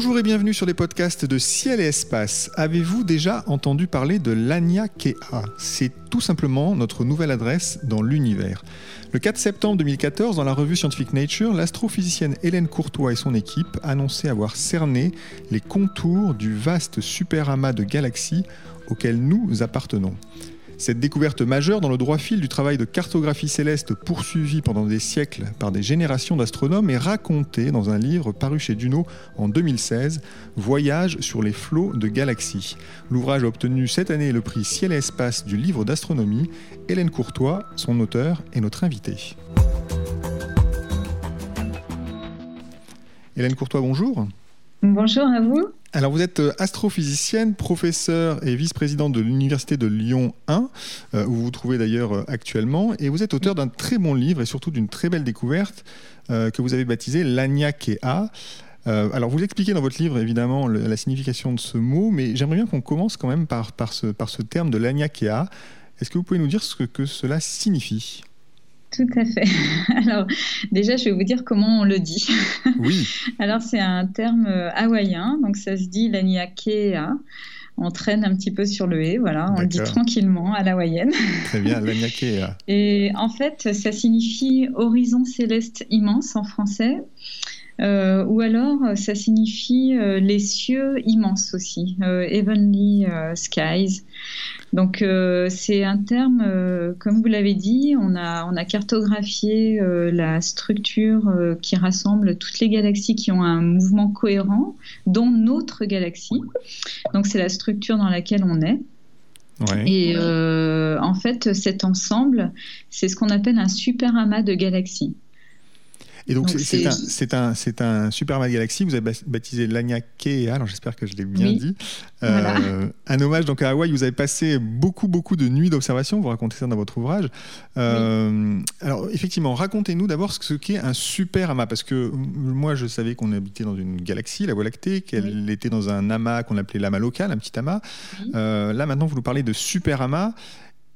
Bonjour et bienvenue sur les podcasts de Ciel et Espace. Avez-vous déjà entendu parler de l'ANIA KEA C'est tout simplement notre nouvelle adresse dans l'univers. Le 4 septembre 2014, dans la revue Scientific Nature, l'astrophysicienne Hélène Courtois et son équipe annonçaient avoir cerné les contours du vaste superamas de galaxies auquel nous appartenons. Cette découverte majeure dans le droit fil du travail de cartographie céleste poursuivi pendant des siècles par des générations d'astronomes est racontée dans un livre paru chez Duno en 2016, Voyage sur les flots de galaxies. L'ouvrage a obtenu cette année le prix Ciel et Espace du livre d'astronomie. Hélène Courtois, son auteur, est notre invitée. Hélène Courtois, bonjour. Bonjour à vous. Alors vous êtes euh, astrophysicienne, professeure et vice-présidente de l'Université de Lyon 1, euh, où vous vous trouvez d'ailleurs euh, actuellement, et vous êtes auteur d'un très bon livre et surtout d'une très belle découverte que vous avez baptisé l'Agnac-A. alors vous expliquez dans votre livre évidemment la signification de ce mot, mais j'aimerais bien qu'on commence quand même par, ce, terme de l'Agnac-A. Est-ce que vous pouvez nous dire ce que cela signifie? Tout à fait. Alors, déjà, je vais vous dire comment on le dit. Oui. Alors, c'est un terme euh, hawaïen, donc ça se dit l'aniakea. On traîne un petit peu sur le et, voilà, on le dit tranquillement à l'hawaïenne. Très bien, l'aniakea. Et en fait, ça signifie horizon céleste immense en français. Euh, ou alors ça signifie euh, les cieux immenses aussi, heavenly skies. Donc euh, c'est un terme, euh, comme vous l'avez dit, on a, on a cartographié euh, la structure qui rassemble toutes les galaxies qui ont un mouvement cohérent, dont notre galaxie. Donc c'est la structure dans laquelle on est. Et en fait, cet ensemble, c'est ce qu'on appelle un super amas de galaxies. Et donc, c'est un, un, un, super galaxie. Vous avez baptisé l'Agna-Kea, alors j'espère que je l'ai bien dit. Euh, un hommage donc à Hawaï. Vous avez passé beaucoup, beaucoup de nuits d'observation. Vous racontez ça dans votre ouvrage. Euh, alors, effectivement, racontez-nous d'abord ce qu'est un super amas. Parce que moi, je savais qu'on habitait dans une galaxie, la Voie lactée, qu'elle était dans un amas qu'on appelait l'amas local, un petit amas. Euh, là, maintenant, vous nous parlez de super amas.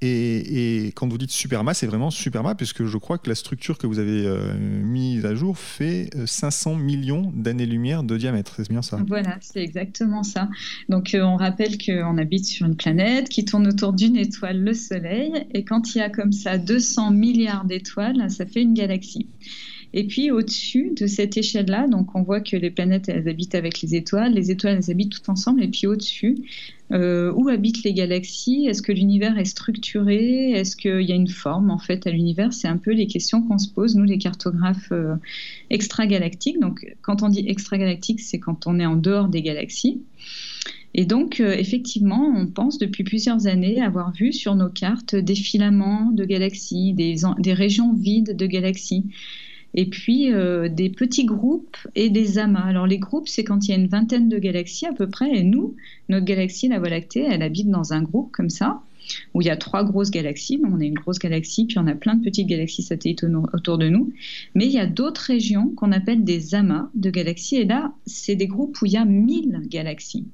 Et, quand vous dites superma, c'est vraiment superma, puisque je crois que la structure que vous avez euh, mise à jour fait 500 euh, millions d'années-lumière de diamètre. C'est bien ça? Voilà, c'est exactement ça. Donc euh, on rappelle qu'on habite sur une planète qui tourne autour d'une étoile, le Soleil, et quand il y a comme ça 200 milliards d'étoiles, ça fait une galaxie. Et puis au-dessus de cette échelle-là, donc on voit que les planètes, elles habitent avec les étoiles, les étoiles, elles habitent toutes ensemble, et puis au-dessus, euh, où habitent les galaxies? Est-ce que l'univers est structuré? Est-ce qu'il y a une forme en fait à l'univers? C'est un peu les questions qu'on se pose, nous les cartographes euh, extragalactiques. Donc quand on dit extragalactique, c'est quand on est en dehors des galaxies. Et donc, euh, effectivement, on pense depuis plusieurs années avoir vu sur nos cartes des filaments de galaxies, des, des régions vides de galaxies et puis euh, des petits groupes et des amas. Alors les groupes, c'est quand il y a une vingtaine de galaxies à peu près, et nous, notre galaxie, la Voie lactée, elle habite dans un groupe comme ça, où il y a trois grosses galaxies. on est une grosse galaxie, puis on a plein de petites galaxies satellites autour de nous. Mais il y a d'autres régions qu'on appelle des amas de galaxies, et là, c'est des groupes où il y a 1000 galaxies.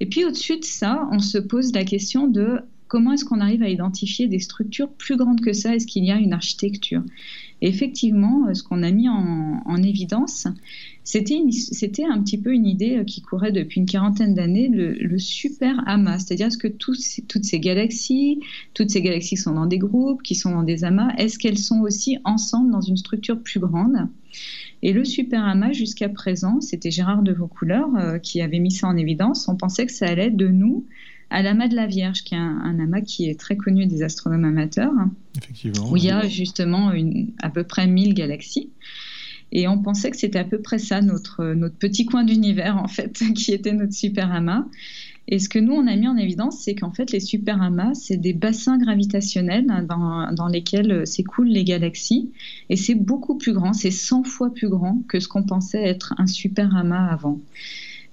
Et puis au-dessus de ça, on se pose la question de comment est-ce qu'on arrive à identifier des structures plus grandes que ça? Est-ce qu'il y a une architecture? Effectivement, euh, ce qu'on a mis en, évidence, c'était un petit peu une idée euh, qui courait depuis une quarantaine d'années, le, super amas, c'est-à-dire est-ce que toutes ces galaxies, toutes ces galaxies sont dans des groupes, qui sont dans des amas, est-ce qu'elles sont aussi ensemble dans une structure plus grande? Et le super amas, jusqu'à présent, c'était Gérard de Vaucouleurs euh, qui avait mis ça en évidence. On pensait que ça allait de nous à l'amas de la Vierge, qui est un, amas qui est très connu des astronomes amateurs, Effectivement, où il y a justement une, à peu près 1000 galaxies. Et on pensait que c'était à peu près ça, notre, notre petit coin d'univers, en fait, qui était notre super amas. Et ce que nous, on a mis en évidence, c'est qu'en fait, les super amas, c'est des bassins gravitationnels dans, dans lesquels s'écoulent les galaxies. Et c'est beaucoup plus grand, c'est 100 fois plus grand que ce qu'on pensait être un super amas avant.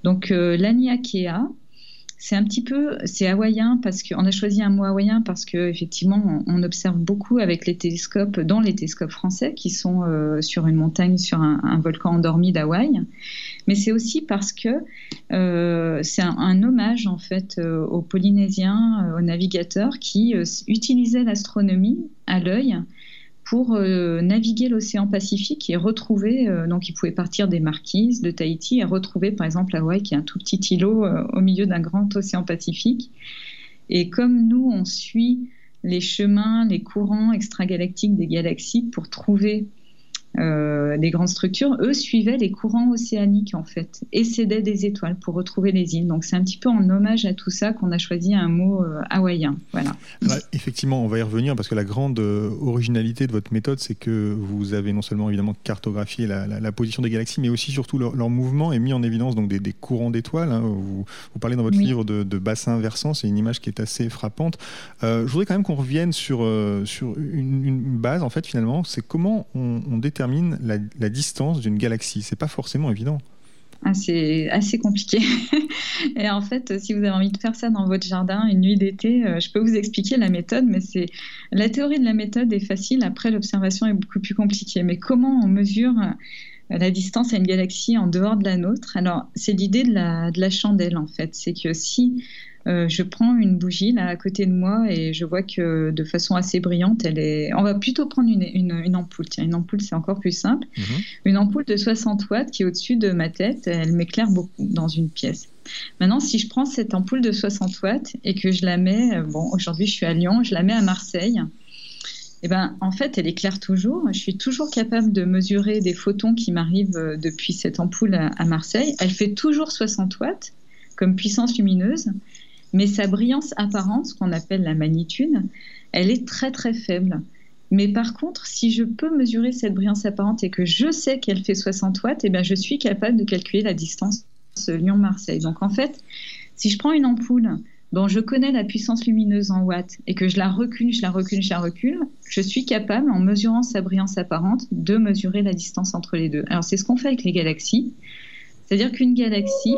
Donc, euh, l'Aniakea, c'est un petit peu, c'est hawaïen parce qu'on a choisi un mot hawaïen parce que effectivement, on, observe beaucoup avec les télescopes, dans les télescopes français qui sont euh, sur une montagne, sur un, volcan endormi d'Hawaï. Mais c'est aussi parce que euh, c'est un, hommage en fait euh, aux Polynésiens, aux navigateurs qui utilisaient l'astronomie à l'œil pour euh, naviguer l'océan Pacifique et retrouver, euh, donc ils pouvaient partir des Marquises, de Tahiti et retrouver par exemple Hawaï qui est un tout petit îlot euh, au milieu d'un grand océan Pacifique. Et comme nous, on suit les chemins, les courants extragalactiques des galaxies pour trouver euh, des grandes structures, eux suivaient les courants océaniques en fait et s'aidaient des étoiles pour retrouver les îles. Donc c'est un petit peu en hommage à tout ça qu'on a choisi un mot euh, hawaïen. Voilà. effectivement, on va y revenir parce que la grande euh, originalité de votre méthode, c'est que vous avez non seulement évidemment cartographié la, position des galaxies, mais aussi surtout leur, mouvement et mis en évidence donc des, courants d'étoiles. Hein. Vous, parlez dans votre livre de, de bassin versant, c'est une image qui est assez frappante. je voudrais quand même qu'on revienne sur, sur une, base en fait finalement, c'est comment on, on détermine la, distance d'une galaxie. C'est pas forcément évident. Ah, c'est assez compliqué. et en fait, si vous avez envie de faire ça dans votre jardin une nuit d'été, euh, je peux vous expliquer la méthode, mais c'est la théorie de la méthode est facile. Après, l'observation est beaucoup plus compliquée. Mais comment on mesure euh, la distance à une galaxie en dehors de la nôtre? Alors, c'est l'idée de la, de la chandelle en fait. C'est que si euh, je prends une bougie là à côté de moi et je vois que de façon assez brillante, elle est. On va plutôt prendre une, une, ampoule. Tiens, une ampoule, c'est encore plus simple. Mhm. Une ampoule de 60 watts qui est au-dessus de ma tête, elle m'éclaire beaucoup dans une pièce. Maintenant, si je prends cette ampoule de 60 watts et que je la mets, bon, aujourd'hui je suis à Lyon, je la mets à Marseille. Eh ben, en fait, elle éclaire toujours. Je suis toujours capable de mesurer des photons qui m'arrivent euh, depuis cette ampoule à Marseille. Elle fait toujours 60 watts comme puissance lumineuse mais sa brillance apparente, qu'on appelle la magnitude, elle est très très faible. Mais par contre, si je peux mesurer cette brillance apparente et que je sais qu'elle fait 60 watts, eh bien, je suis capable de calculer la distance Lyon-Marseille. Donc en fait, si je prends une ampoule dont je connais la puissance lumineuse en watts et que je la recule, je la recule, je la recule, je suis capable, en mesurant sa brillance apparente, de mesurer la distance entre les deux. Alors c'est ce qu'on fait avec les galaxies. C'est-à-dire qu'une galaxie,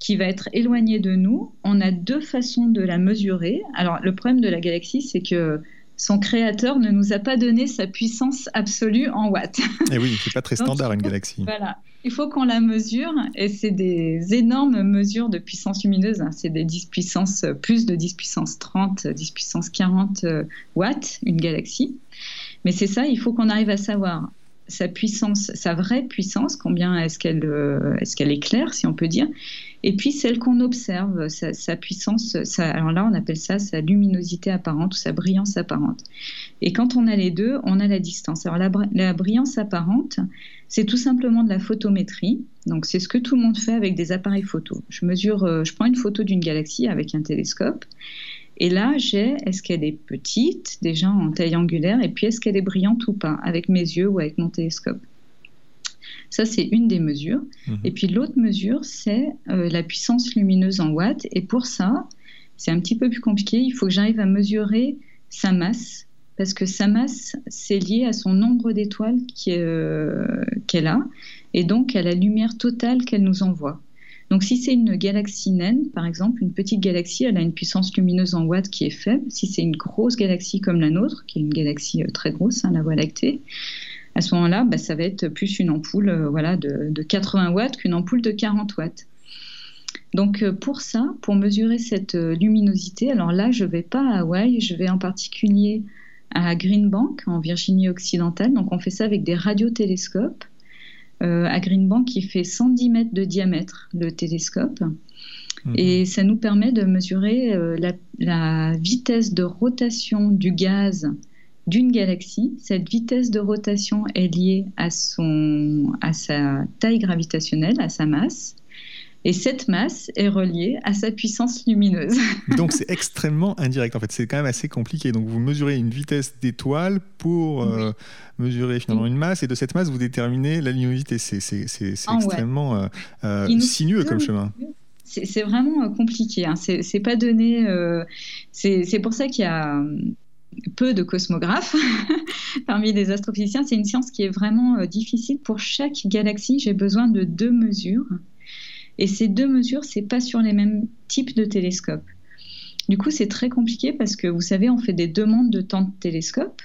qui va être éloignée de nous, on a deux façons de la mesurer. Alors le problème de la galaxie, c'est que son créateur ne nous a pas donné sa puissance absolue en watts. Et eh oui, c'est pas très standard une galaxie. Voilà, il faut qu'on la mesure et c'est des énormes mesures de puissance lumineuse. Hein. C'est des 10 puissance, plus de 10 puissance 30, 10 puissance 40 euh, watts, une galaxie. Mais c'est ça, il faut qu'on arrive à savoir sa puissance, sa vraie puissance, combien est-ce qu'elle euh, est, qu'elle éclaire, si on peut dire, et puis celle qu'on observe, sa, puissance, alors là on appelle ça sa luminosité apparente ou sa brillance apparente. Et quand on a les deux, on a la distance. Alors la, la brillance apparente, c'est tout simplement de la photométrie. Donc c'est ce que tout le monde fait avec des appareils photo. Je mesure, euh, je prends une photo d'une galaxie avec un télescope. Et là, j'ai est-ce qu'elle est petite, déjà en taille angulaire, et puis est-ce qu'elle est brillante ou pas, avec mes yeux ou avec mon télescope. Ça, c'est une des mesures. Mhm. Et puis l'autre mesure, c'est euh, la puissance lumineuse en watts. Et pour ça, c'est un petit peu plus compliqué. Il faut que j'arrive à mesurer sa masse, parce que sa masse, c'est lié à son nombre d'étoiles euh, qu'elle a, et donc à la lumière totale qu'elle nous envoie. Donc si c'est une galaxie naine, par exemple, une petite galaxie, elle a une puissance lumineuse en watts qui est faible. Si c'est une grosse galaxie comme la nôtre, qui est une galaxie euh, très grosse, hein, la Voie lactée, à ce moment-là, bah, ça va être plus une ampoule euh, voilà, de, 80 watts qu'une ampoule de 40 watts. Donc euh, pour ça, pour mesurer cette euh, luminosité, alors là, je ne vais pas à Hawaï, je vais en particulier à Greenbank, en Virginie occidentale. Donc on fait ça avec des radiotélescopes. à Greenbank, qui fait 110 mètres de diamètre, le télescope. Mhm. Et ça nous permet de mesurer la, vitesse de rotation du gaz d'une galaxie. Cette vitesse de rotation est liée à, son, à sa taille gravitationnelle, à sa masse. Et cette masse est reliée à sa puissance lumineuse. Donc c'est extrêmement indirect en fait, c'est quand même assez compliqué. Donc vous mesurez une vitesse d'étoile pour euh, mesurer finalement une masse et de cette masse vous déterminez la luminosité. C'est extrêmement euh, euh, sinueux comme chemin c'est vraiment compliqué. Hein. C'est pas donné. c'est pour ça qu'il y a peu de cosmographes parmi les astrophysiciens. C'est une science qui est vraiment euh, difficile. Pour chaque galaxie, j'ai besoin de deux mesures. Et ces deux mesures, c'est pas sur les mêmes types de télescopes. Du coup, c'est très compliqué parce que vous savez, on fait des demandes de temps de télescope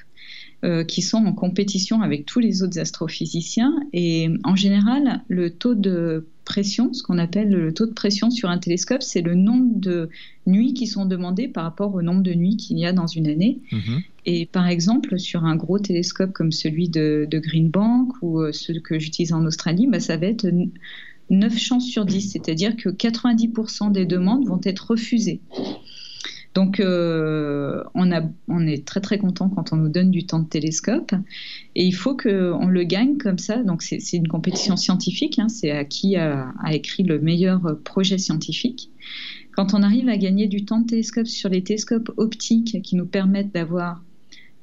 euh, qui sont en compétition avec tous les autres astrophysiciens. Et en général, le taux de pression, ce qu'on appelle le taux de pression sur un télescope, c'est le nombre de nuits qui sont demandées par rapport au nombre de nuits qu'il y a dans une année. Mhm. Et par exemple, sur un gros télescope comme celui de, Green Bank ou euh, ceux que j'utilise en Australie, bah, ça va être 9 chances sur 10, c'est-à-dire que 90% des demandes vont être refusées. Donc, euh, on, est très très content quand on nous donne du temps de télescope, et il faut qu'on le gagne comme ça. Donc, c'est une compétition scientifique. Hein. c'est à qui a, écrit le meilleur projet scientifique. Quand on arrive à gagner du temps de télescope sur les télescopes optiques qui nous permettent d'avoir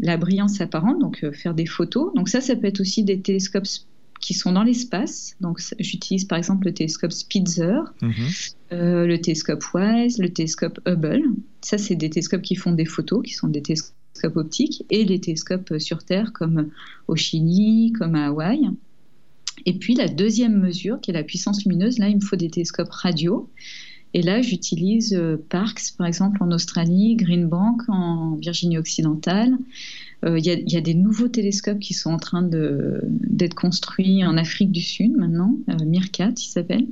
la brillance apparente, donc euh, faire des photos. Donc ça, ça peut être aussi des télescopes qui sont dans l'espace. Donc, j'utilise par exemple le télescope Spitzer, mhm. euh, le télescope WISE, le télescope Hubble. Ça, c'est des télescopes qui font des photos, qui sont des télescopes optiques, et les télescopes sur Terre, comme au Chili, comme à Hawaï. Et puis, la deuxième mesure, qui est la puissance lumineuse, là, il me faut des télescopes radio. Et là, j'utilise euh, Parkes, par exemple, en Australie, Green Bank en Virginie euh, il y, a des nouveaux télescopes qui sont en train d'être construits en Afrique du Sud maintenant, euh, Mirkat, il s'appelle.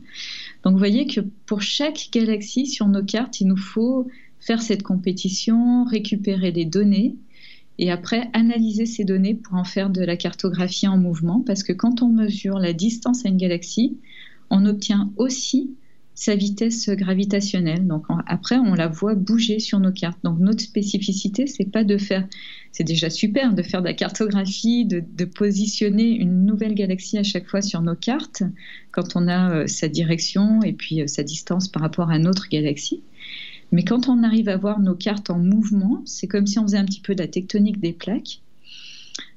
Donc vous voyez que pour chaque galaxie sur nos cartes, il nous faut faire cette compétition, récupérer des données et après analyser ces données pour en faire de la cartographie en mouvement parce que quand on mesure la distance à une galaxie, on obtient aussi sa vitesse gravitationnelle. Donc après, on la voit bouger sur nos cartes. Donc notre spécificité, c'est pas de faire, c'est déjà super de faire de la cartographie, de, positionner une nouvelle galaxie à chaque fois sur nos cartes quand on a euh, sa direction et puis euh, sa distance par rapport à notre galaxie. Mais quand on arrive à voir nos cartes en mouvement, c'est comme si on faisait un petit peu de la tectonique des plaques.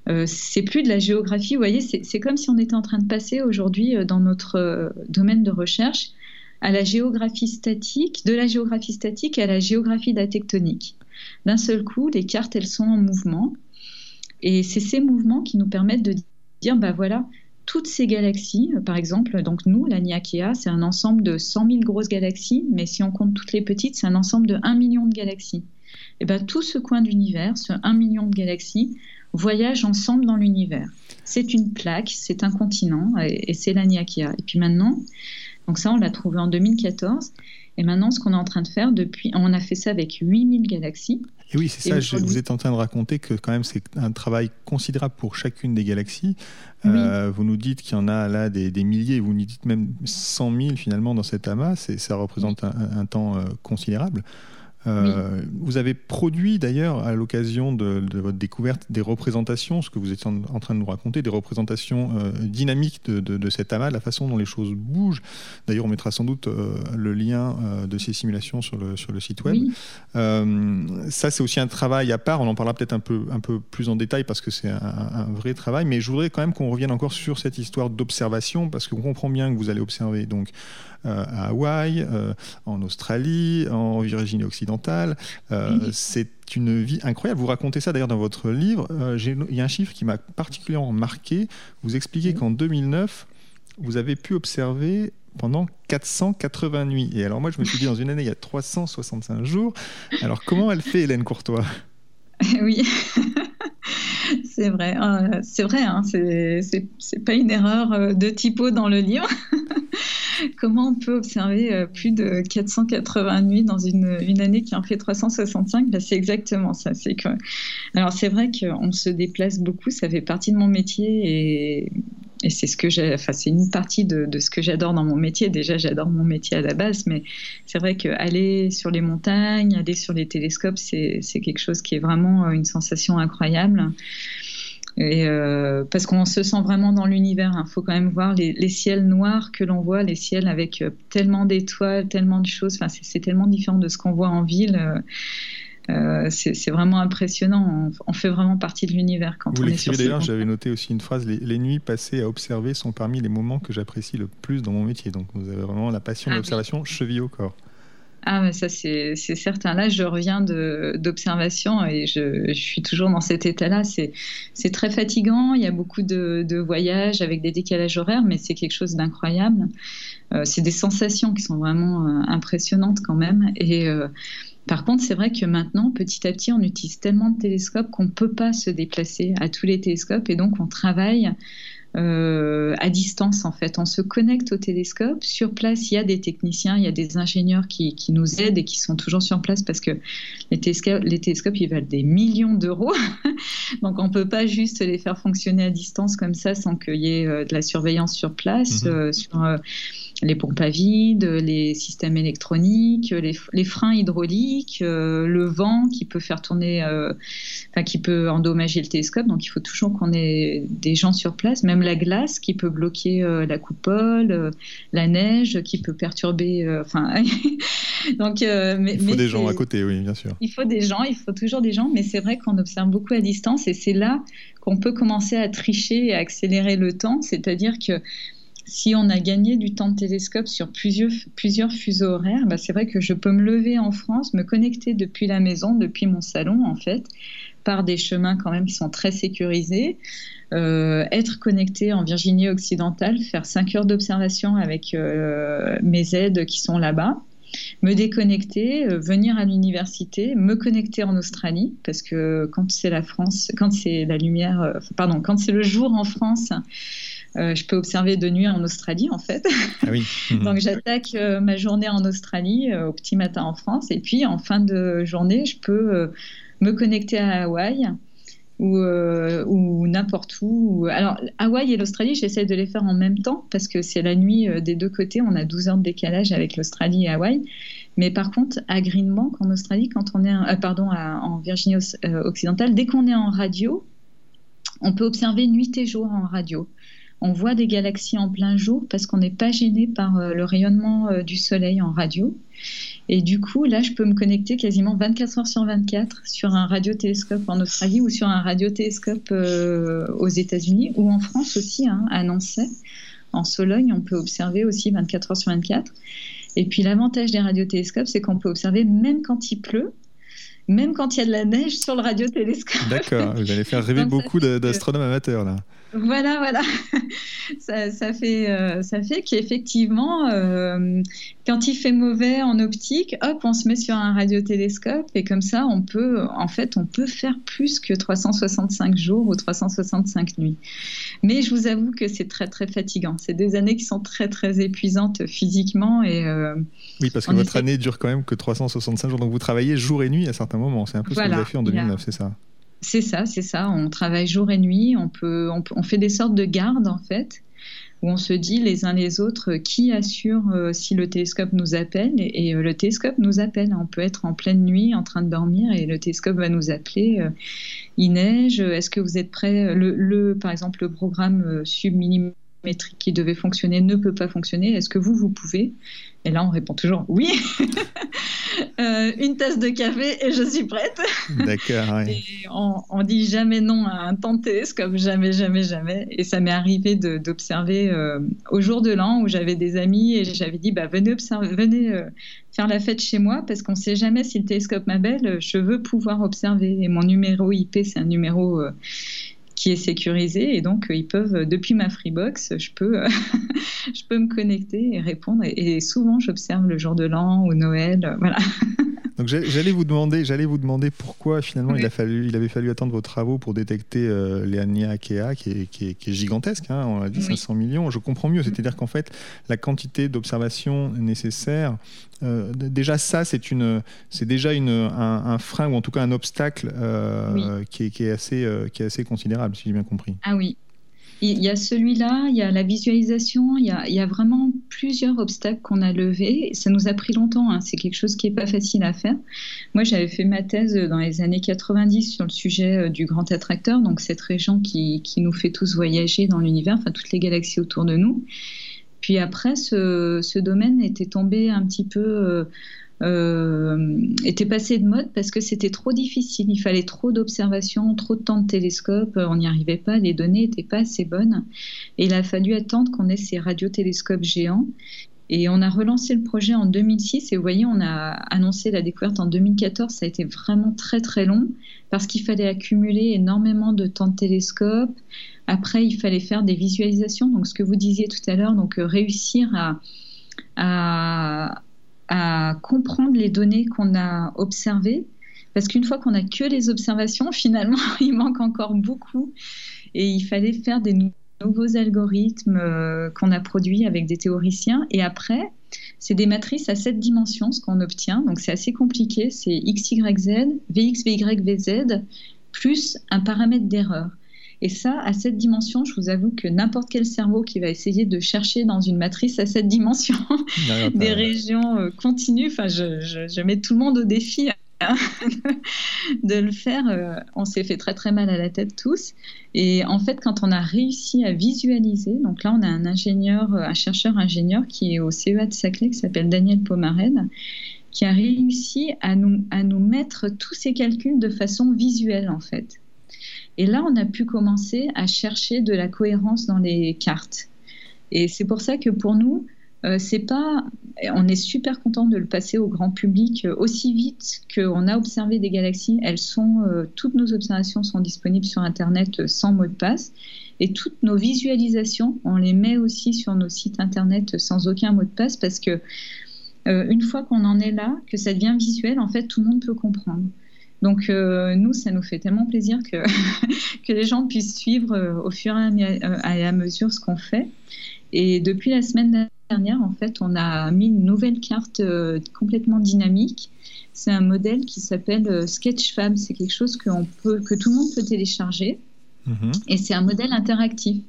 Euh, c'est plus de la géographie, vous voyez, c'est comme si on était en train de passer aujourd'hui dans notre domaine de recherche à la géographie statique, de la géographie statique à la géographie de la tectonique. D'un seul coup, les cartes, elles sont en mouvement. Et c'est ces mouvements qui nous permettent de dire, bah voilà, toutes ces galaxies, euh, par exemple, donc nous, la Niakea, c'est un ensemble de 100 000 grosses galaxies, mais si on compte toutes les petites, c'est un ensemble de 1 million de galaxies. Et bien tout ce coin d'univers, ce 1 million de galaxies, voyage ensemble dans l'univers. C'est une plaque, c'est un continent, et, et c'est la Niakea. Et puis maintenant, donc ça, on l'a trouvé en 2014. Et maintenant, ce qu'on est en train de faire depuis, on a fait ça avec 8000 galaxies. Et oui, c'est ça, vous êtes en train de raconter que quand même c'est un travail considérable pour chacune des galaxies. Euh, vous nous dites qu'il y en a là des, milliers, vous nous dites même 100 000 finalement dans cet amas, ça représente un, temps euh, considérable. Euh, vous avez produit d'ailleurs à l'occasion de, votre découverte des représentations, ce que vous êtes en, train de nous raconter, des représentations euh, dynamiques de, cet amas, la façon dont les choses bougent. D'ailleurs, on mettra sans doute euh, le lien de ces simulations sur le, sur le site web. ça, c'est aussi un travail à part. On en parlera peut-être un peu, un peu plus en détail parce que c'est un, un, vrai travail. Mais je voudrais quand même qu'on revienne encore sur cette histoire d'observation parce qu'on comprend bien que vous allez observer donc à Hawaï, euh, en Australie, en Virginie occidentale. Euh, c'est une vie incroyable. Vous racontez ça d'ailleurs dans votre livre. Il y a un chiffre qui m'a particulièrement marqué. Vous expliquez qu'en 2009, vous avez pu observer pendant 480 nuits. Et alors moi, je me suis dit, dans une année, il y a 365 jours. Alors comment elle fait, Hélène Courtois? Oui, c'est vrai. c'est vrai, hein. c'est pas une erreur de typo dans le livre. Comment on peut observer euh, plus de 480 nuits dans une, année qui en fait 365 bah, C'est exactement ça. Que, alors c'est vrai qu'on se déplace beaucoup, ça fait partie de mon métier et, c'est ce que j'ai, enfin c'est une partie de, ce que j'adore dans mon métier. Déjà, j'adore mon métier à la base, mais c'est vrai qu'aller sur les montagnes, aller sur les télescopes, c'est quelque chose qui est vraiment une sensation incroyable. Et euh, parce qu'on se sent vraiment dans l'univers. Il hein. faut quand même voir les, ciels noirs que l'on voit, les ciels avec euh, tellement d'étoiles, tellement de choses. Enfin, c'est tellement différent de ce qu'on voit en ville. Euh, c'est vraiment impressionnant. On, fait vraiment partie de l'univers quand Vous on est sur d'ailleurs, j'avais noté aussi une phrase les, nuits passées à observer sont parmi les moments que j'apprécie le plus dans mon métier. Donc vous avez vraiment la passion de ah l'observation cheville au corps. Ah, mais ça, c'est certain. Là, je reviens d'observation et je, je, suis toujours dans cet état-là. C'est très fatigant. Il y a beaucoup de, de, voyages avec des décalages horaires, mais c'est quelque chose d'incroyable. Euh, c'est des sensations qui sont vraiment euh, impressionnantes quand même. Et. Euh, par contre, c'est vrai que maintenant, petit à petit, on utilise tellement de télescopes qu'on ne peut pas se déplacer à tous les télescopes et donc on travaille euh, à distance en fait. On se connecte au télescope. Sur place, il y a des techniciens, il y a des ingénieurs qui, nous aident et qui sont toujours sur place parce que les télescopes, les télescopes ils valent des millions d'euros. Donc on ne peut pas juste les faire fonctionner à distance comme ça sans qu'il y ait euh, de la surveillance sur place. Mhm. Euh, sur, les pompes à vide, les systèmes électroniques, les, freins hydrauliques, euh, le vent qui peut faire tourner, euh, enfin, qui peut endommager le télescope. Donc il faut toujours qu'on ait des gens sur place, même la glace qui peut bloquer euh, la coupole, la neige qui peut perturber. Enfin, donc mais, il faut des gens à côté, oui, bien sûr. Il faut des gens, il faut toujours des gens, mais c'est vrai qu'on observe beaucoup à distance et c'est là qu'on peut commencer à tricher et à accélérer le temps, c'est-à-dire que si on a gagné du temps de télescope sur plusieurs, plusieurs fuseaux horaires, bah c'est vrai que je peux me lever en France, me connecter depuis la maison, depuis mon salon en fait, par des chemins quand même qui sont très sécurisés, euh, être connecté en Virginie occidentale, faire 5 heures d'observation avec euh, mes aides qui sont là-bas, me déconnecter, euh, venir à l'université, me connecter en Australie, parce que quand c'est la France, quand c'est la lumière, pardon, quand c'est le jour en France, euh, je peux observer de nuit en Australie, en fait. Ah oui. Donc, j'attaque euh, ma journée en Australie, euh, au petit matin en France. Et puis, en fin de journée, je peux me connecter à Hawaï ou, ou n'importe où. Alors, Hawaï et l'Australie, j'essaie de les faire en même temps parce que c'est la nuit des deux côtés. On a 12 heures de décalage avec l'Australie et Hawaï. Mais par contre, à Greenbank, en Australie, quand on est, pardon, en Virginie occidentale, dès qu'on est en radio, on peut observer nuit et jour en radio on voit des galaxies en plein jour parce qu'on n'est pas gêné par euh, le rayonnement euh, du Soleil en radio. Et du coup, là, je peux me connecter quasiment 24 heures sur 24 sur un radiotélescope en Australie ou sur un radiotélescope euh, aux États-Unis ou en France aussi, hein, à Nancy. En Sologne, on peut observer aussi 24 heures sur 24. Et puis l'avantage des radiotélescopes, c'est qu'on peut observer même quand il pleut même quand il y a de la neige sur le radiotélescope. D'accord, vous allez faire rêver beaucoup d'astronomes amateurs là. Voilà, voilà. ça, fait, euh, ça fait qu'effectivement, euh, quand il fait mauvais en optique, hop, on se met sur un radiotélescope et comme ça, on peut, en fait, on peut faire plus que 365 jours ou 365 nuits. Mais je vous avoue que c'est très, très fatigant. C'est des années qui sont très, très épuisantes physiquement et. Euh, oui, parce que votre année dure quand même que 365 jours, donc vous travaillez jour et nuit à certains moments. C'est un peu ce que vous avez fait en 2009, c'est ça? C'est ça, c'est ça. On travaille jour et nuit. On, peut, on, fait des sortes de gardes, en fait, où on se dit les uns les autres qui assure euh, si le télescope nous appelle. Et, euh, le télescope nous appelle. On peut être en pleine nuit en train de dormir et le télescope va nous appeler. Euh, il neige. Est-ce que vous êtes prêt le, Par exemple, le programme subminimétrique qui devait fonctionner ne peut pas fonctionner. Est-ce que vous, vous pouvez? Et là, on répond toujours oui. Euh, une tasse de café et je suis prête. D'accord. On, on, dit jamais non à un temps de télescope, jamais, jamais, jamais. Et ça m'est arrivé d'observer euh, au jour de l'an où j'avais des amis et j'avais dit bah, venez, observer, venez euh, faire la fête chez moi parce qu'on ne sait jamais si le télescope m'appelle. Je veux pouvoir observer. Et mon numéro IP, c'est un numéro qui est sécurisé et donc ils peuvent depuis ma Freebox je peux je peux me connecter et répondre. Et, souvent j'observe le jour de l'an ou Noël voilà Donc j'allais vous demander, j'allais vous demander pourquoi finalement il a fallu, il avait fallu attendre vos travaux pour détecter euh, l'Eania Akea, qui est, qui, est, gigantesque. Hein, on l'a dit, 500 millions. Je comprends mieux, c'est-à-dire qu'en fait la quantité d'observations nécessaires, euh, déjà ça c'est une, c'est déjà une, un, frein ou en tout cas un obstacle euh, qui, est, qui, est, assez, qui est assez considérable, si j'ai bien compris. Ah oui, il y a celui-là, il y a la visualisation, il y a, vraiment plusieurs obstacles qu'on a levés. Ça nous a pris longtemps, hein. c'est quelque chose qui n'est pas facile à faire. Moi, j'avais fait ma thèse dans les années 90 sur le sujet euh, du grand attracteur, donc cette région qui, nous fait tous voyager dans l'univers, enfin toutes les galaxies autour de nous. Puis après, ce, domaine était tombé un petit peu... Euh, euh, était passé de mode parce que c'était trop difficile. Il fallait trop d'observations, trop de temps de télescope. On n'y arrivait pas. Les données n'étaient pas assez bonnes. Et il a fallu attendre qu'on ait ces radiotélescopes géants Et on a relancé le projet en 2006 et vous voyez, on a annoncé la découverte en 2014. Ça a été vraiment très très long parce qu'il fallait accumuler énormément de temps de télescope. Après, il fallait faire des visualisations. Donc, ce que vous disiez tout à l'heure, donc euh, réussir à, à, à comprendre les données qu'on a observées. Parce qu'une fois qu'on a que les observations, finalement, il manque encore beaucoup. Et il fallait faire des nouveaux algorithmes euh, qu'on a produits avec des théoriciens. Et après, c'est des matrices à sept dimensions, ce qu'on obtient. Donc c'est assez compliqué. C'est x, y, vx, vy, vz, plus un paramètre d'erreur. Et ça, à cette dimension, je vous avoue que n'importe quel cerveau qui va essayer de chercher dans une matrice à cette dimension des régions euh, continues, enfin, je, je, mets tout le monde au défi de le faire. Euh, on s'est fait très très mal à la tête tous. Et en fait, quand on a réussi à visualiser, donc là on a un ingénieur, euh, un chercheur ingénieur qui est au CEA de Saclay, qui s'appelle Daniel Pomarène, qui a réussi à nous, à nous mettre tous ces calculs de façon visuelle en fait. Et là, on a pu commencer à chercher de la cohérence dans les cartes. Et c'est pour ça que pour nous, euh, c'est pas, on est super content de le passer au grand public euh, aussi vite qu'on a observé des galaxies. Elles sont, euh, toutes nos observations sont disponibles sur Internet sans mot de passe. Et toutes nos visualisations, on les met aussi sur nos sites Internet sans aucun mot de passe parce que une fois qu'on en est là, que ça devient visuel, en fait, tout le monde peut comprendre. Donc nous, ça nous fait tellement plaisir que, que les gens puissent suivre au fur et à mesure ce qu'on fait. Et depuis la semaine dernière, en fait, on a mis une nouvelle carte euh, complètement dynamique. C'est un modèle qui s'appelle euh, Sketchfab. C'est quelque chose que, peut, que tout le monde peut télécharger. Mhm. Et c'est un modèle interactif.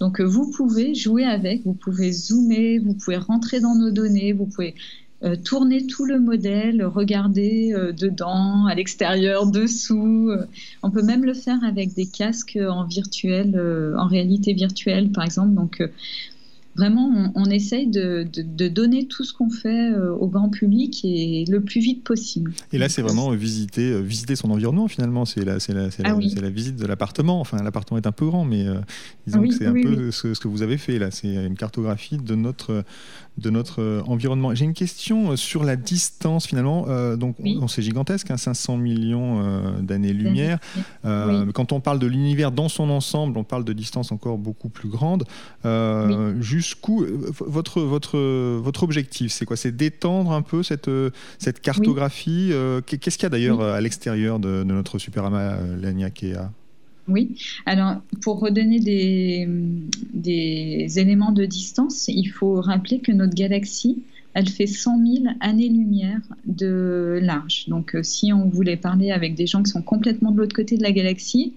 Donc, euh, vous pouvez jouer avec, vous pouvez zoomer, vous pouvez rentrer dans nos données, vous pouvez tourner tout le modèle, regarder dedans, à l'extérieur, dessous. on peut même le faire avec des casques en virtuel, en réalité virtuelle, par exemple. Donc, vraiment, on, essaye de, donner tout ce qu'on fait euh, au grand public et le plus vite possible. Et là, c'est vraiment visiter, euh, visiter son environnement finalement. C'est la, la, ah la, visite de l'appartement. Enfin, l'appartement est un peu grand, mais euh, disons que c'est un peu ce, ce, que vous avez fait là. C'est une cartographie de notre, de notre environnement. J'ai une question sur la distance finalement. Euh, donc, on, c'est gigantesque, 500 hein, millions d'années-lumière. Quand on parle de l'univers dans son ensemble, on parle de distance encore beaucoup plus grande. Jusqu'où votre, votre, votre objectif, c'est quoi? C'est d'étendre un peu cette, cette cartographie. Qu'est-ce qu'il y a d'ailleurs à l'extérieur de, notre superamas Laniakea oui, alors pour redonner des, des, éléments de distance, il faut rappeler que notre galaxie, elle fait 100 000 années-lumière de large. Donc euh, si on voulait parler avec des gens qui sont complètement de l'autre côté de la galaxie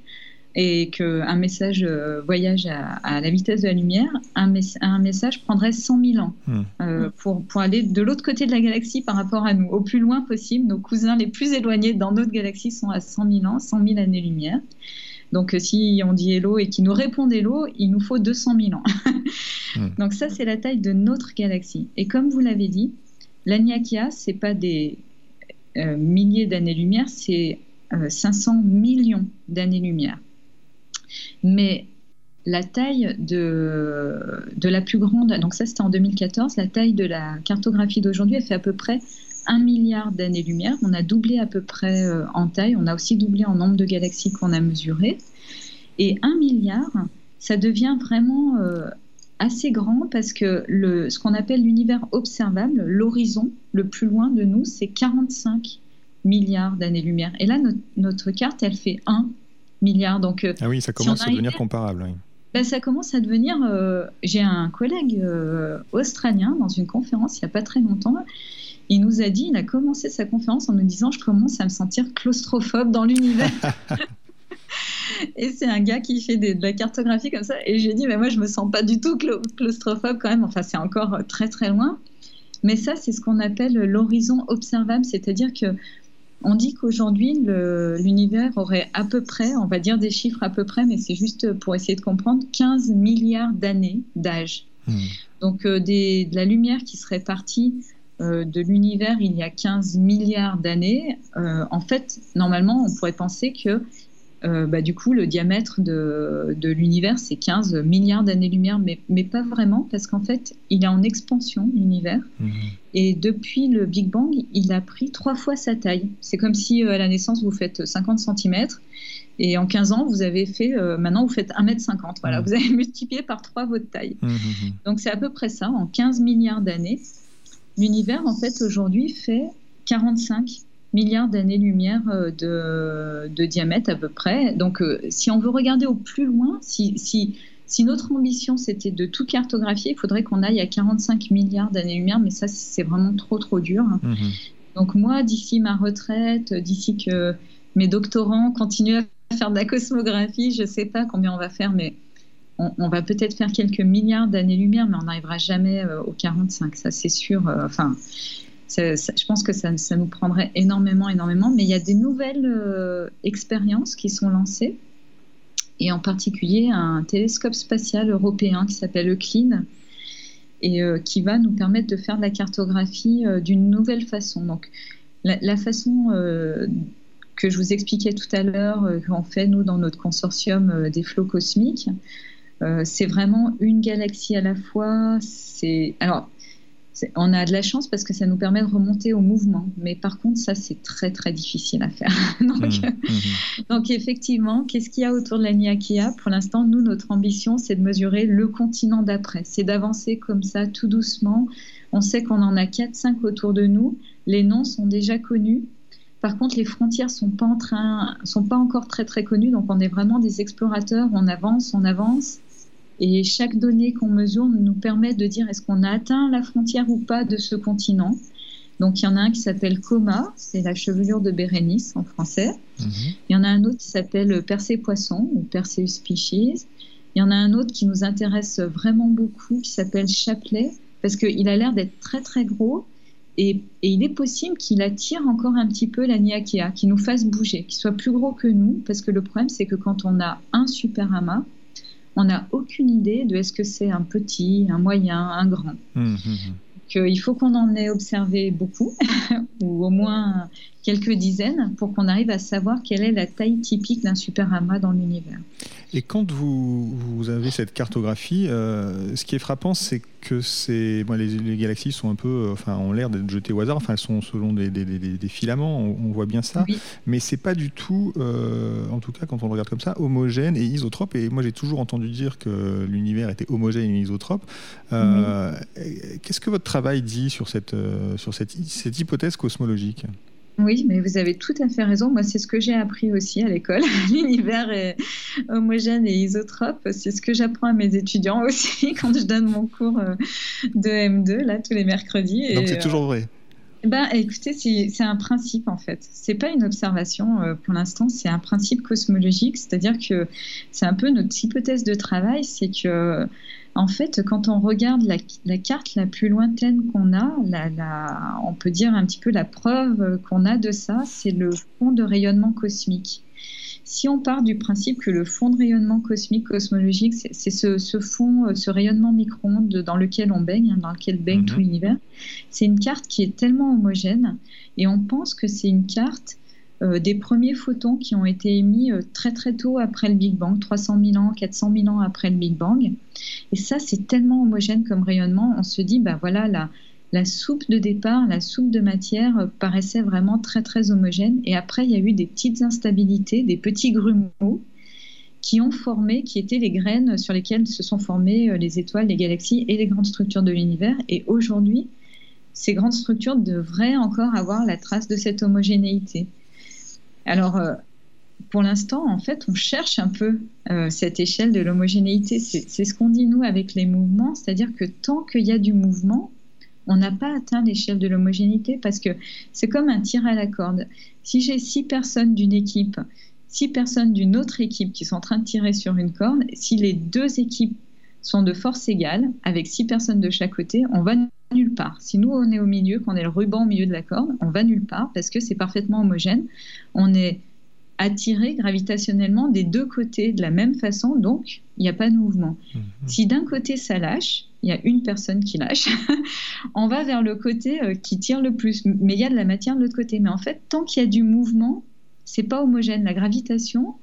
et qu'un message euh, voyage à, la vitesse de la lumière, un, un message prendrait 100 000 ans hmm. euh, pour, pour aller de l'autre côté de la galaxie par rapport à nous, au plus loin possible. Nos cousins les plus éloignés dans notre galaxie sont à 100 000 ans, 100 000 années-lumière. Donc, euh, si on dit hello et qu'il nous répond hello, il nous faut 200 000 ans. Hmm. Donc, ça, c'est la taille de notre galaxie. Et comme vous l'avez dit, l'Aniakia, ce n'est pas des euh, milliers d'années-lumière, c'est 500 euh, millions d'années-lumière. Mais la taille de, de la plus grande, donc ça c'était en 2014, la taille de la cartographie d'aujourd'hui, elle fait à peu près 1 milliard d'années-lumière. On a doublé à peu près euh, en taille. On a aussi doublé en nombre de galaxies qu'on a mesurées. Et 1 milliard, ça devient vraiment euh, assez grand parce que le, ce qu'on appelle l'univers observable, l'horizon le plus loin de nous, c'est 45 milliards d'années-lumière. Et là, notre, carte, elle fait 1 milliard. Donc, euh, ah oui, ça commence à devenir comparable. Ben, ça commence à devenir. J'ai un collègue australien dans une conférence il n'y a pas très longtemps il nous a dit, il a commencé sa conférence en nous disant, je commence à me sentir claustrophobe dans l'univers. et c'est un gars qui fait de la cartographie comme ça. Et j'ai dit, mais moi, je me sens pas du tout claustrophobe quand même. Enfin, c'est encore très, très loin. Mais ça, c'est ce qu'on appelle l'horizon observable. C'est-à-dire que on dit qu'aujourd'hui, l'univers aurait à peu près, on va dire des chiffres à peu près, mais c'est juste pour essayer de comprendre, 15 milliards d'années d'âge. Hmm. Donc, euh, de la lumière qui serait partie euh, de l'univers il y a 15 milliards d'années, euh, en fait, normalement, on pourrait penser que euh, bah, du coup, le diamètre de, l'univers, c'est 15 milliards d'années-lumière, mais, mais, pas vraiment, parce qu'en fait, il est en expansion, l'univers. Mhm. Et depuis le Big Bang, il a pris trois fois sa taille. C'est comme si à la naissance, vous faites 50 cm, et en 15 ans, vous avez fait, maintenant, vous faites 1m50. Voilà, mhm. vous avez multiplié par trois votre taille. Mhm, Donc, c'est à peu près ça, en 15 milliards d'années. L'univers, en fait, aujourd'hui, fait 45 milliards d'années-lumière euh, de, diamètre à peu près. Donc, euh, si on veut regarder au plus loin, si, si, si notre ambition c'était de tout cartographier, il faudrait qu'on aille à 45 milliards d'années-lumière, mais ça, c'est vraiment trop, trop dur. Mhm. Donc, moi, d'ici ma retraite, d'ici que mes doctorants continuent à faire de la cosmographie, je ne sais pas combien on va faire, mais on, va peut-être faire quelques milliards d'années-lumière, mais on n'arrivera jamais euh, aux 45, ça c'est sûr. enfin, je pense que ça, nous prendrait énormément, énormément. Mais il y a des nouvelles euh, expériences qui sont lancées, et en particulier un télescope spatial européen qui s'appelle Euclid, et euh, qui va nous permettre de faire de la cartographie euh, d'une nouvelle façon. Donc, la, façon que je vous expliquais tout à l'heure, qu'on fait nous dans notre consortium des flots cosmiques, c'est vraiment une galaxie à la fois. C'est alors on a de la chance parce que ça nous permet de remonter au mouvement. Mais par contre, ça, c'est très, très difficile à faire. Mmh, mmh. donc, effectivement, qu'est-ce qu'il y a autour de la Niakia? Pour l'instant, nous, notre ambition, c'est de mesurer le continent d'après. C'est d'avancer comme ça, tout doucement. On sait qu'on en a 4-5 autour de nous. Les noms sont déjà connus. Par contre, les frontières sont pas en train, sont pas encore très très connues, donc on est vraiment des explorateurs. On avance, on avance, et chaque donnée qu'on mesure nous permet de dire est-ce qu'on a atteint la frontière ou pas de ce continent. Donc il y en a un qui s'appelle Coma, c'est la chevelure de Bérénice en français. Mhm. Il y en a un autre qui s'appelle Persée poisson ou Perseus species. Il y en a un autre qui nous intéresse vraiment beaucoup qui s'appelle Chapelet parce qu'il a l'air d'être très très gros et, il est possible qu'il attire encore un petit peu la Niakea, qu'il nous fasse bouger, qu'il soit plus gros que nous parce que le problème c'est que quand on a un super amas, on n'a aucune idée de est-ce que c'est un petit, un moyen, un grand. Mmh, mmh, mmh. il faut qu'on en ait observé beaucoup, ou au moins quelques dizaines, pour qu'on arrive à savoir quelle est la taille typique d'un super amas dans l'univers. Et quand vous, vous avez cette cartographie, euh, ce qui est frappant, c'est que c'est, les, galaxies sont un peu, euh, enfin, ont l'air d'être jetées au hasard. Enfin, elles sont selon des, filaments, on, voit bien ça. Mais c'est pas du tout, euh, en tout cas, quand on le regarde comme ça, homogène et isotrope. Et moi, j'ai toujours entendu dire que l'univers était homogène et isotrope. Qu'est-ce que votre travail dit sur cette, sur cette, cette hypothèse cosmologique? Oui, mais vous avez tout à fait raison. Moi, c'est ce que j'ai appris aussi à l'école. L'univers est homogène et isotrope. C'est ce que j'apprends à mes étudiants aussi quand je donne mon cours euh, de M2, là, tous les mercredis. Donc, c'est toujours vrai ben, écoutez, c'est un principe en fait. C'est pas une observation euh, pour l'instant, c'est un principe cosmologique. C'est-à-dire que c'est un peu notre hypothèse de travail, c'est que en fait, quand on regarde la, carte la plus lointaine qu'on a, on peut dire un petit peu la preuve qu'on a de ça, c'est le fond de rayonnement cosmique. Si on part du principe que le fond de rayonnement cosmique cosmologique, c'est ce, fond, ce rayonnement micro-ondes dans lequel on baigne, hein, dans lequel baigne tout mhm. l'univers, c'est une carte qui est tellement homogène et on pense que c'est une carte des premiers photons qui ont été émis euh, très très tôt après le Big Bang, 300 000 ans, 400 000 ans après le Big Bang. Et ça, c'est tellement homogène comme rayonnement, on se dit, bah voilà, la, la soupe de départ, la soupe de matière euh, paraissait vraiment très très homogène. Et après, il y a eu des petites instabilités, des petits grumeaux qui ont formé, qui étaient les graines sur lesquelles se sont formées les étoiles, les galaxies et les grandes structures de l'univers. Et aujourd'hui, ces grandes structures devraient encore avoir la trace de cette homogénéité. Alors, euh, pour l'instant, en fait, on cherche un peu euh, cette échelle de l'homogénéité. C'est ce qu'on dit, nous, avec les mouvements, c'est-à-dire que tant qu'il y a du mouvement, on n'a pas atteint l'échelle de l'homogénéité parce que c'est comme un tir à la corde. Si j'ai six personnes d'une équipe, six personnes d'une autre équipe qui sont en train de tirer sur une corde, si les deux équipes sont de force égale, avec six personnes de chaque côté, on va nulle part. Si nous, on est au milieu, qu'on est le ruban au milieu de la corde, on va nulle part parce que c'est parfaitement homogène. On est attiré gravitationnellement des deux côtés de la même façon, donc il n'y a pas de mouvement. Mhm. Si d'un côté ça lâche, il y a une personne qui lâche, on va vers le côté euh, qui tire le plus. Mais il y a de la matière de l'autre côté. Mais en fait, tant qu'il y a du mouvement, c'est pas homogène. La gravitation,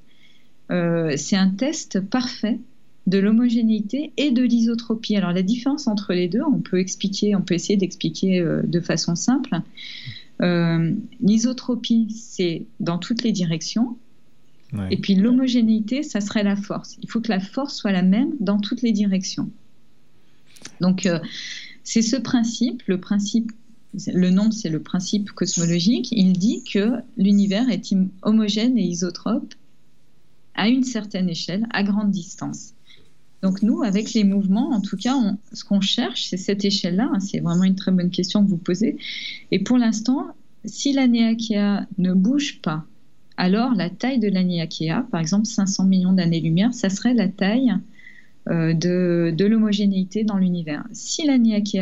c'est un test parfait de l'homogénéité et de l'isotropie. Alors la différence entre les deux, on peut expliquer, on peut essayer d'expliquer de façon simple. L'isotropie, c'est dans toutes les directions. Et puis l'homogénéité, ça serait la force. Il faut que la force soit la même dans toutes les directions. Donc euh, c'est ce principe, le principe, le nom c'est le principe cosmologique. Il dit que l'univers est homogène et isotrope à une certaine échelle, à grande distance. Donc nous, avec les mouvements, en tout cas, ce qu'on cherche, c'est cette échelle-là. Hein. c'est vraiment une très bonne question que vous posez. Et pour l'instant, si la ne bouge pas, alors la taille de la par exemple 500 millions d'années-lumière, ça serait la taille euh, de, l'homogénéité dans l'univers. Si la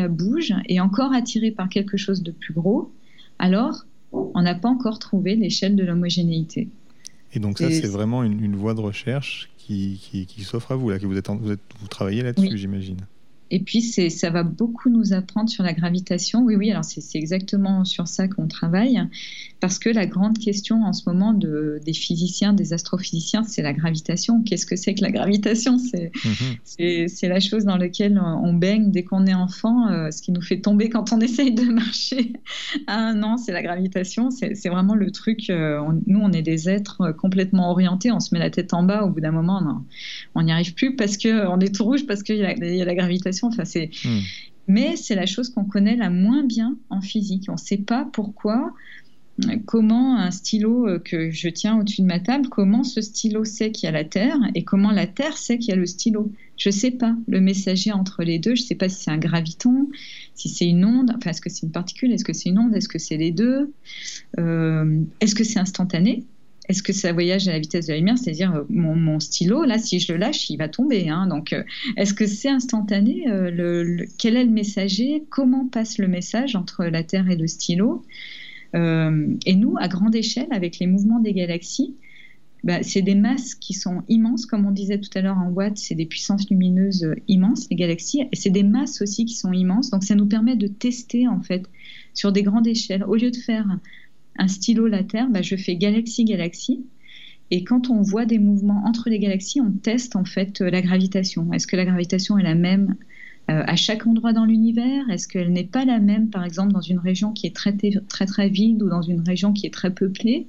bouge et est encore attirée par quelque chose de plus gros, alors on n'a pas encore trouvé l'échelle de l'homogénéité. Et donc ça, c'est vraiment une, voie de recherche qui, s'offre à vous, là, que vous, êtes vous, êtes, vous travaillez là-dessus, j'imagine. Et puis, ça va beaucoup nous apprendre sur la gravitation. Oui, oui, alors c'est exactement sur ça qu'on travaille, parce que la grande question en ce moment de, des physiciens, des astrophysiciens, c'est la gravitation. Qu'est-ce que c'est que la gravitation? Mhm. C'est la chose dans laquelle on baigne dès qu'on est enfant, euh, ce qui nous fait tomber quand on essaye de marcher. ah non, c'est la gravitation, c'est vraiment le truc. Euh, nous, on est des êtres complètement orientés, on se met la tête en bas, au bout d'un moment, on n'y arrive plus parce qu'on est tout rouge, parce qu'il y, y a la gravitation c'est, hmm. mais c'est la chose qu'on connaît la moins bien en physique. On ne sait pas pourquoi, comment un stylo euh, que je tiens au-dessus de ma table, comment ce stylo sait qu'il y a la Terre et comment la Terre sait qu'il y a le stylo. Je ne sais pas le messager entre les deux. Je ne sais pas si c'est un graviton, si c'est une onde. Enfin, est-ce que c'est une particule Est-ce que c'est une onde Est-ce que c'est les deux euh, Est-ce que c'est instantané? Est-ce que ça voyage à la vitesse de la lumière C'est-à-dire, euh, mon, stylo, là, si je le lâche, il va tomber. Hein. Donc, euh, est-ce que c'est instantané euh, Quel est le messager? Comment passe le message entre la Terre et le stylo? Et nous, à grande échelle, avec les mouvements des galaxies, bah, c'est des masses qui sont immenses, comme on disait tout à l'heure en watts, c'est des puissances lumineuses immenses, les galaxies, et c'est des masses aussi qui sont immenses. Donc, ça nous permet de tester, en fait, sur des grandes échelles. Au lieu de faire un stylo la Terre, bah, je fais galaxie-galaxie. Et quand on voit des mouvements entre les galaxies, on teste en fait euh, la gravitation. Est-ce que la gravitation est la même euh, à chaque endroit dans l'univers? Est-ce qu'elle n'est pas la même, par exemple, dans une région qui est très très, vide ou dans une région qui est très peuplée?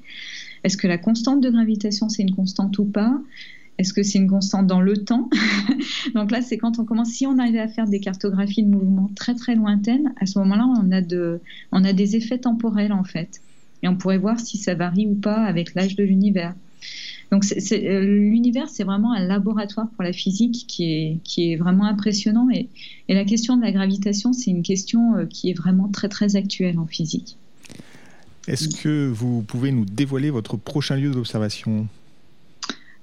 Est-ce que la constante de gravitation, c'est une constante ou pas? Est-ce que c'est une constante dans le temps? Donc là, c'est quand on commence, si on arrive à faire des cartographies de mouvements très très lointaines, à ce moment-là, on a des effets temporels en fait et on pourrait voir si ça varie ou pas avec l'âge de l'univers. Donc euh, l'univers, c'est vraiment un laboratoire pour la physique qui est, qui est vraiment impressionnant. Et, et la question de la gravitation, c'est une question euh, qui est vraiment très très actuelle en physique. Est-ce que vous pouvez nous dévoiler votre prochain lieu d'observation?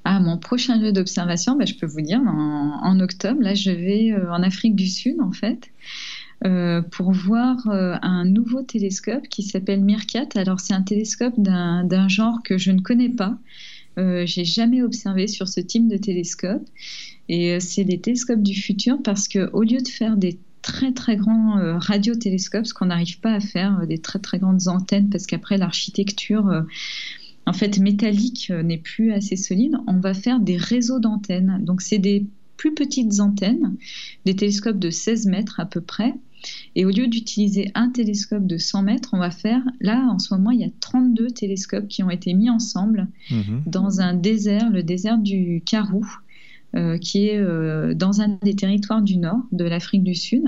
Ah, mon prochain lieu d'observation, ben, je peux vous dire, en, en, octobre, là, je vais euh, en Afrique du Sud, en fait. Euh, pour voir euh, un nouveau télescope qui s'appelle Mirkat. Alors c'est un télescope d'un genre que je ne connais pas. Euh, j'ai jamais observé sur ce type de télescope. Et c'est des télescopes du futur parce qu'au lieu de faire des très très grands radiotélescopes, ce qu'on n'arrive pas à faire, des très très grandes antennes, parce qu'après l'architecture en fait métallique n'est plus assez solide, on va faire des réseaux d'antennes. Donc c'est des plus petites antennes, des télescopes de 16 mètres à peu près. Et au lieu d'utiliser un télescope de 100 mètres, on va faire, là en ce moment, il y a 32 télescopes qui ont été mis ensemble mhm. dans un désert, le désert du Karoo, euh, qui est euh, dans un des territoires du nord de l'Afrique du Sud.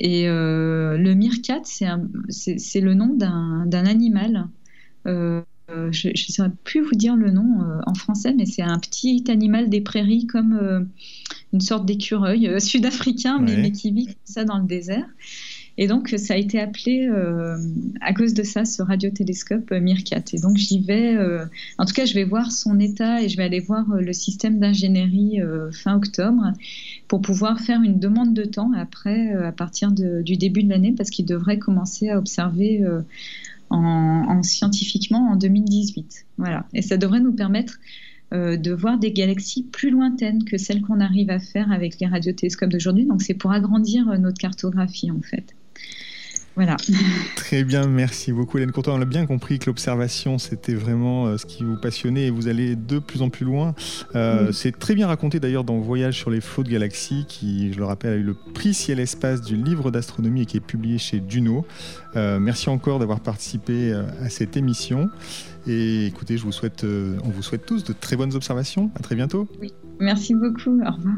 Et euh, le Mirkat, c'est le nom d'un animal euh, je ne saurais plus vous dire le nom euh, en français, mais c'est un petit animal des prairies comme euh, une sorte d'écureuil sud-africain, mais, qui vit comme ça dans le désert. Et donc, ça a été appelé, à cause de ça, ce radiotélescope Mirkat. Et donc, j'y vais, en tout cas, je vais voir son état et je vais aller voir le système d'ingénierie fin octobre pour pouvoir faire une demande de temps après, à partir du début de l'année, parce qu'il devrait commencer à observer en, scientifiquement en 2018. Voilà. Et ça devrait nous permettre euh, de voir des galaxies plus lointaines que celles qu'on arrive à faire avec les radiotélescopes d'aujourd'hui. Donc c'est pour agrandir euh, notre cartographie en fait. Voilà. Très bien, merci beaucoup Hélène Courtois. On a bien compris que l'observation, c'était vraiment euh, ce qui vous passionnait et vous allez de plus en plus loin. Euh, c'est très bien raconté d'ailleurs dans Voyage sur les flots de galaxies, qui, je le rappelle, a eu le prix Ciel-Espace du livre d'astronomie et qui est publié chez Duno. Euh, merci encore d'avoir participé à cette émission. Et écoutez, je vous souhaite, on vous souhaite tous de très bonnes observations. À très bientôt. Oui, merci beaucoup. Au revoir.